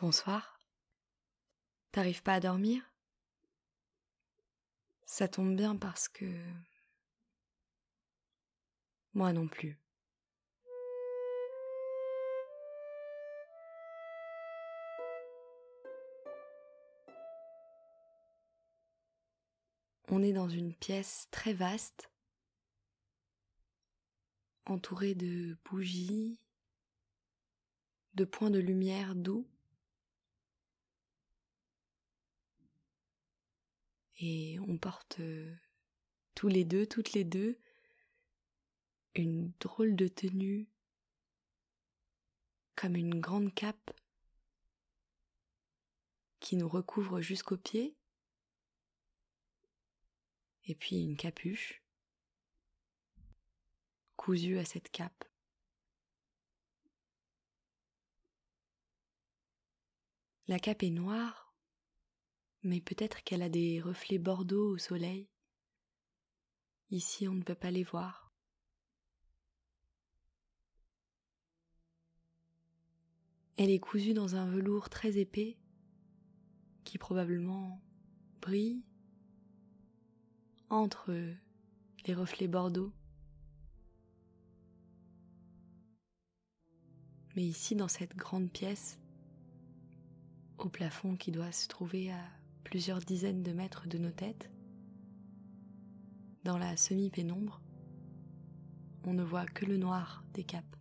Bonsoir. T'arrives pas à dormir? Ça tombe bien parce que... Moi non plus. On est dans une pièce très vaste, entourée de bougies, de points de lumière doux. Et on porte euh, tous les deux, toutes les deux, une drôle de tenue, comme une grande cape qui nous recouvre jusqu'aux pieds, et puis une capuche cousue à cette cape. La cape est noire, mais peut-être qu'elle a des reflets bordeaux au soleil. Ici, on ne peut pas les voir. Elle est cousue dans un velours très épais qui probablement brille entre les reflets bordeaux. Mais ici, dans cette grande pièce, au plafond qui doit se trouver à plusieurs dizaines de mètres de nos têtes. Dans la semi-pénombre, on ne voit que le noir des capes.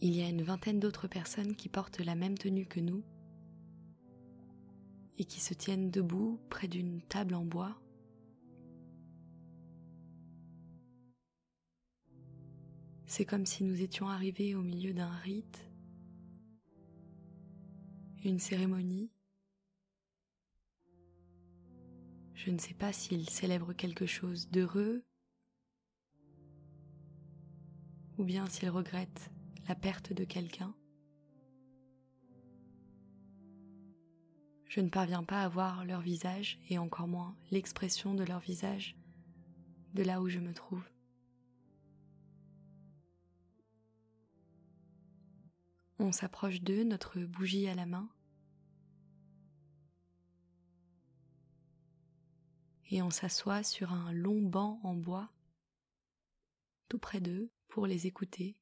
Il y a une vingtaine d'autres personnes qui portent la même tenue que nous et qui se tiennent debout près d'une table en bois. C'est comme si nous étions arrivés au milieu d'un rite, une cérémonie. Je ne sais pas s'ils célèbrent quelque chose d'heureux ou bien s'ils regrettent la perte de quelqu'un. Je ne parviens pas à voir leur visage et encore moins l'expression de leur visage de là où je me trouve. On s'approche d'eux, notre bougie à la main. Et on s'assoit sur un long banc en bois, tout près d'eux, pour les écouter.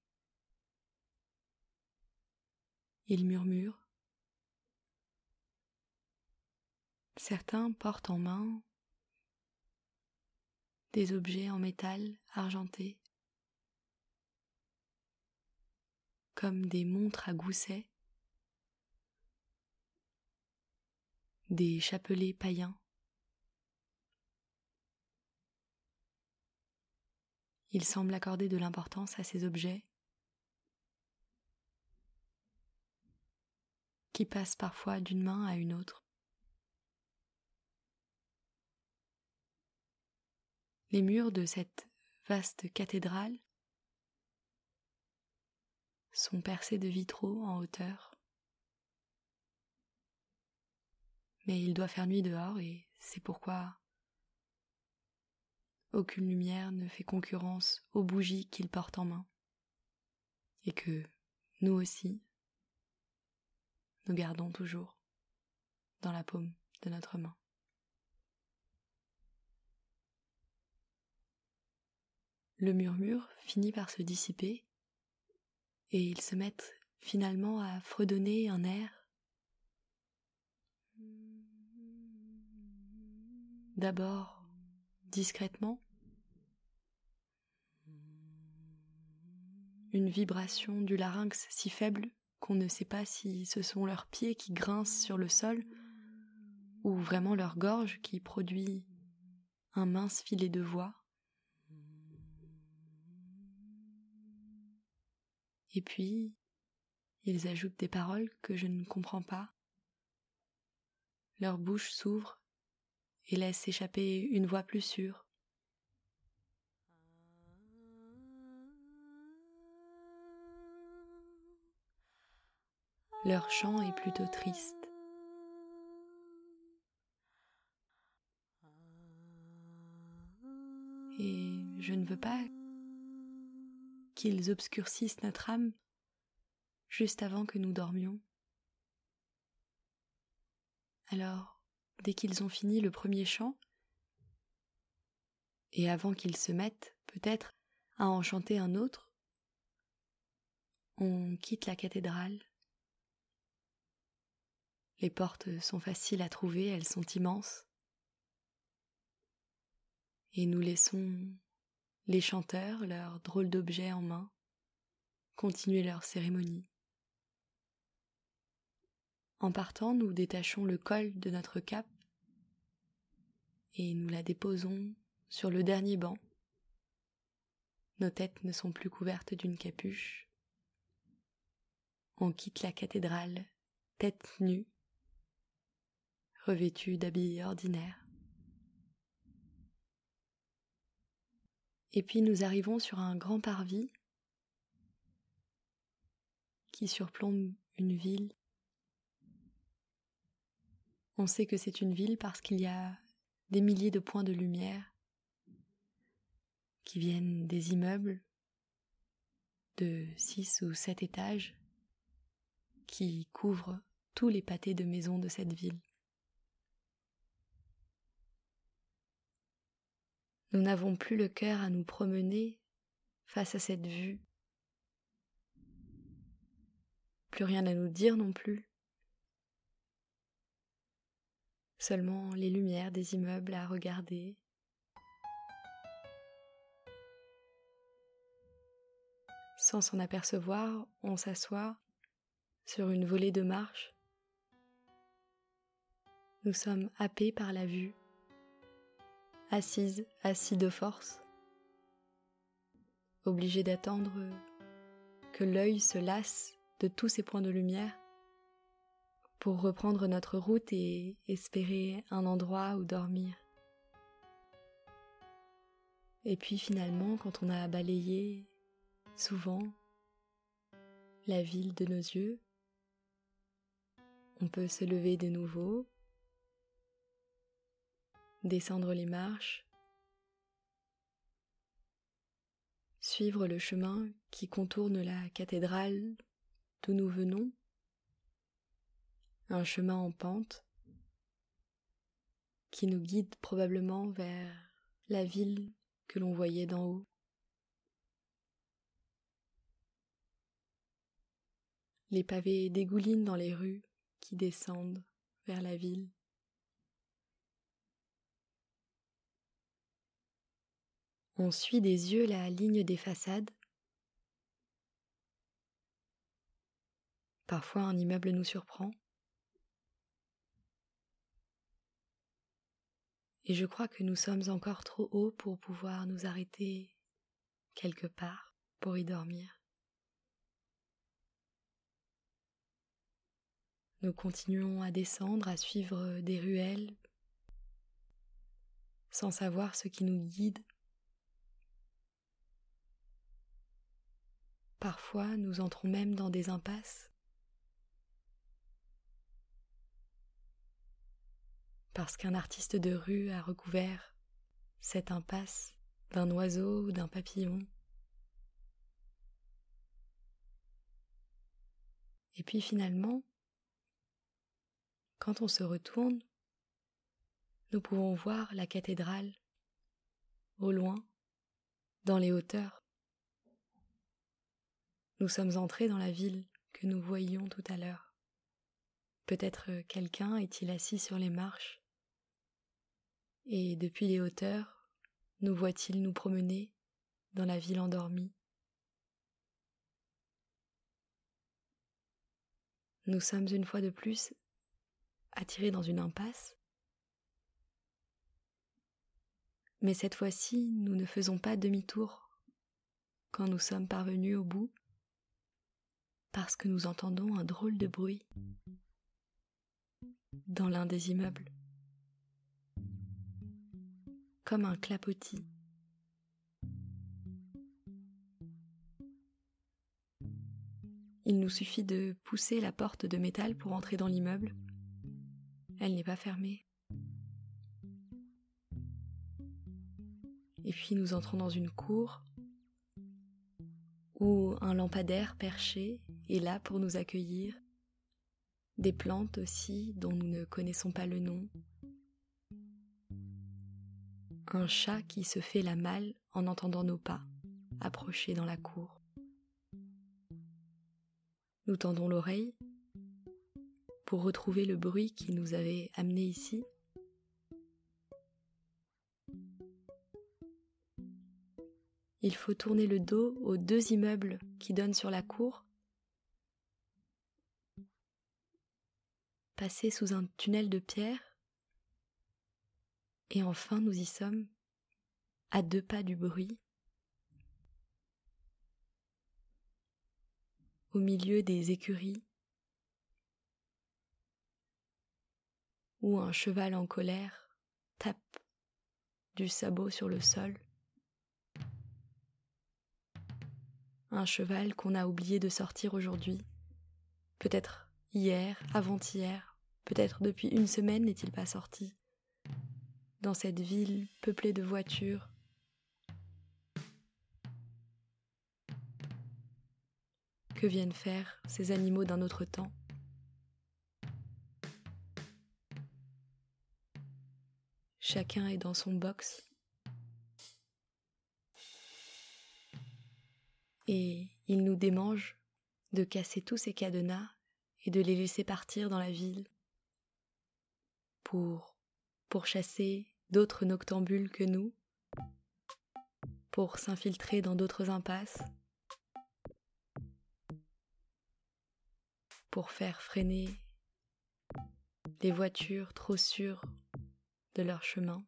Ils murmurent. Certains portent en main des objets en métal argenté. comme des montres à gousset, des chapelets païens. Il semble accorder de l'importance à ces objets qui passent parfois d'une main à une autre. Les murs de cette vaste cathédrale sont percés de vitraux en hauteur. Mais il doit faire nuit dehors et c'est pourquoi aucune lumière ne fait concurrence aux bougies qu'il porte en main. Et que nous aussi, nous gardons toujours dans la paume de notre main. Le murmure finit par se dissiper et ils se mettent finalement à fredonner un air. D'abord discrètement, une vibration du larynx si faible qu'on ne sait pas si ce sont leurs pieds qui grincent sur le sol ou vraiment leur gorge qui produit un mince filet de voix. Et puis, ils ajoutent des paroles que je ne comprends pas. Leur bouche s'ouvre et laisse échapper une voix plus sûre. Leur chant est plutôt triste. Et je ne veux pas qu'ils obscurcissent notre âme juste avant que nous dormions. Alors, dès qu'ils ont fini le premier chant, et avant qu'ils se mettent, peut-être, à en chanter un autre, on quitte la cathédrale. Les portes sont faciles à trouver, elles sont immenses. Et nous laissons les chanteurs, leurs drôles d'objets en main, continuer leur cérémonie. En partant, nous détachons le col de notre cape et nous la déposons sur le dernier banc. Nos têtes ne sont plus couvertes d'une capuche. On quitte la cathédrale, tête nue, revêtue d'habits ordinaires. Et puis nous arrivons sur un grand parvis qui surplombe une ville on sait que c'est une ville parce qu'il y a des milliers de points de lumière qui viennent des immeubles de six ou sept étages qui couvrent tous les pâtés de maisons de cette ville. Nous n'avons plus le cœur à nous promener face à cette vue. Plus rien à nous dire non plus. Seulement les lumières des immeubles à regarder. Sans s'en apercevoir, on s'assoit sur une volée de marche. Nous sommes happés par la vue, assises, assis de force, obligés d'attendre que l'œil se lasse de tous ces points de lumière pour reprendre notre route et espérer un endroit où dormir. Et puis finalement, quand on a balayé souvent la ville de nos yeux, on peut se lever de nouveau, descendre les marches, suivre le chemin qui contourne la cathédrale d'où nous venons un chemin en pente qui nous guide probablement vers la ville que l'on voyait d'en haut. Les pavés dégoulinent dans les rues qui descendent vers la ville. On suit des yeux la ligne des façades. Parfois un immeuble nous surprend. Et je crois que nous sommes encore trop hauts pour pouvoir nous arrêter quelque part pour y dormir. Nous continuons à descendre, à suivre des ruelles, sans savoir ce qui nous guide. Parfois, nous entrons même dans des impasses parce qu'un artiste de rue a recouvert cette impasse d'un oiseau ou d'un papillon. Et puis finalement, quand on se retourne, nous pouvons voir la cathédrale au loin, dans les hauteurs. Nous sommes entrés dans la ville que nous voyions tout à l'heure. Peut-être quelqu'un est-il assis sur les marches et depuis les hauteurs, nous voit-il nous promener dans la ville endormie? Nous sommes une fois de plus attirés dans une impasse, mais cette fois-ci nous ne faisons pas demi-tour quand nous sommes parvenus au bout, parce que nous entendons un drôle de bruit dans l'un des immeubles. Comme un clapotis. Il nous suffit de pousser la porte de métal pour entrer dans l'immeuble. Elle n'est pas fermée. Et puis nous entrons dans une cour où un lampadaire perché est là pour nous accueillir, des plantes aussi dont nous ne connaissons pas le nom, un chat qui se fait la malle en entendant nos pas approcher dans la cour. Nous tendons l'oreille pour retrouver le bruit qui nous avait amenés ici. Il faut tourner le dos aux deux immeubles qui donnent sur la cour, passer sous un tunnel de pierre, et enfin nous y sommes, à deux pas du bruit, au milieu des écuries, où un cheval en colère tape du sabot sur le sol. Un cheval qu'on a oublié de sortir aujourd'hui, peut-être hier, avant-hier, peut-être depuis une semaine n'est-il pas sorti. Dans cette ville peuplée de voitures, que viennent faire ces animaux d'un autre temps? Chacun est dans son box. Et il nous démange de casser tous ces cadenas et de les laisser partir dans la ville pour pour chasser d'autres noctambules que nous, pour s'infiltrer dans d'autres impasses, pour faire freiner les voitures trop sûres de leur chemin.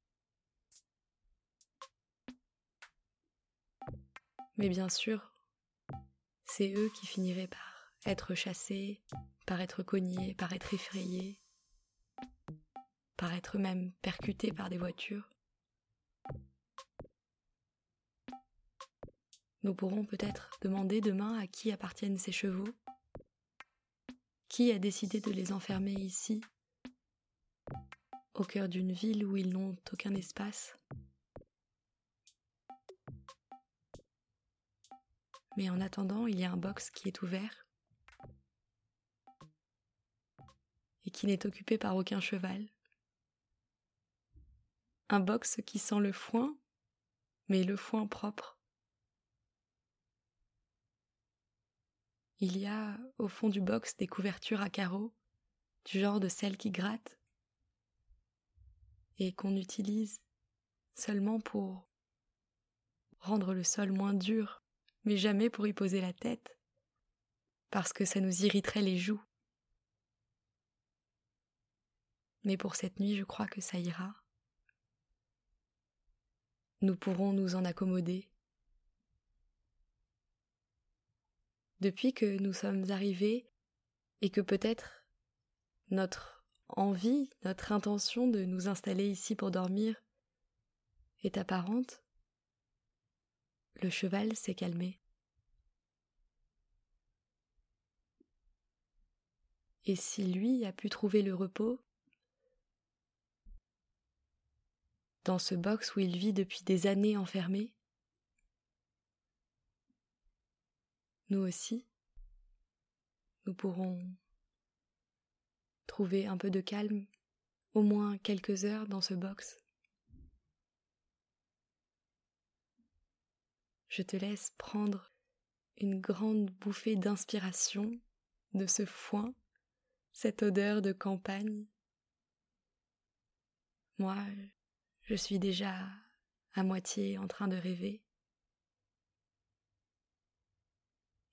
Mais bien sûr, c'est eux qui finiraient par être chassés, par être cognés, par être effrayés, être même percutés par des voitures. Nous pourrons peut-être demander demain à qui appartiennent ces chevaux, qui a décidé de les enfermer ici? Au cœur d'une ville où ils n'ont aucun espace. Mais en attendant, il y a un box qui est ouvert et qui n'est occupé par aucun cheval. Un box qui sent le foin, mais le foin propre. Il y a au fond du box des couvertures à carreaux, du genre de celles qui grattent, et qu'on utilise seulement pour rendre le sol moins dur, mais jamais pour y poser la tête, parce que ça nous irriterait les joues. Mais pour cette nuit, je crois que ça ira. Nous pourrons nous en accommoder. Depuis que nous sommes arrivés et que peut-être notre envie, notre intention de nous installer ici pour dormir est apparente, le cheval s'est calmé. Et si lui a pu trouver le repos dans ce box où il vit depuis des années enfermé, nous aussi, nous pourrons trouver un peu de calme, au moins quelques heures dans ce box. Je te laisse prendre une grande bouffée d'inspiration de ce foin, cette odeur de campagne. Moi, je suis déjà à moitié en train de rêver.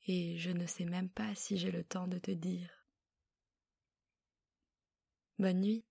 Et je ne sais même pas si j'ai le temps de te dire Bonne nuit.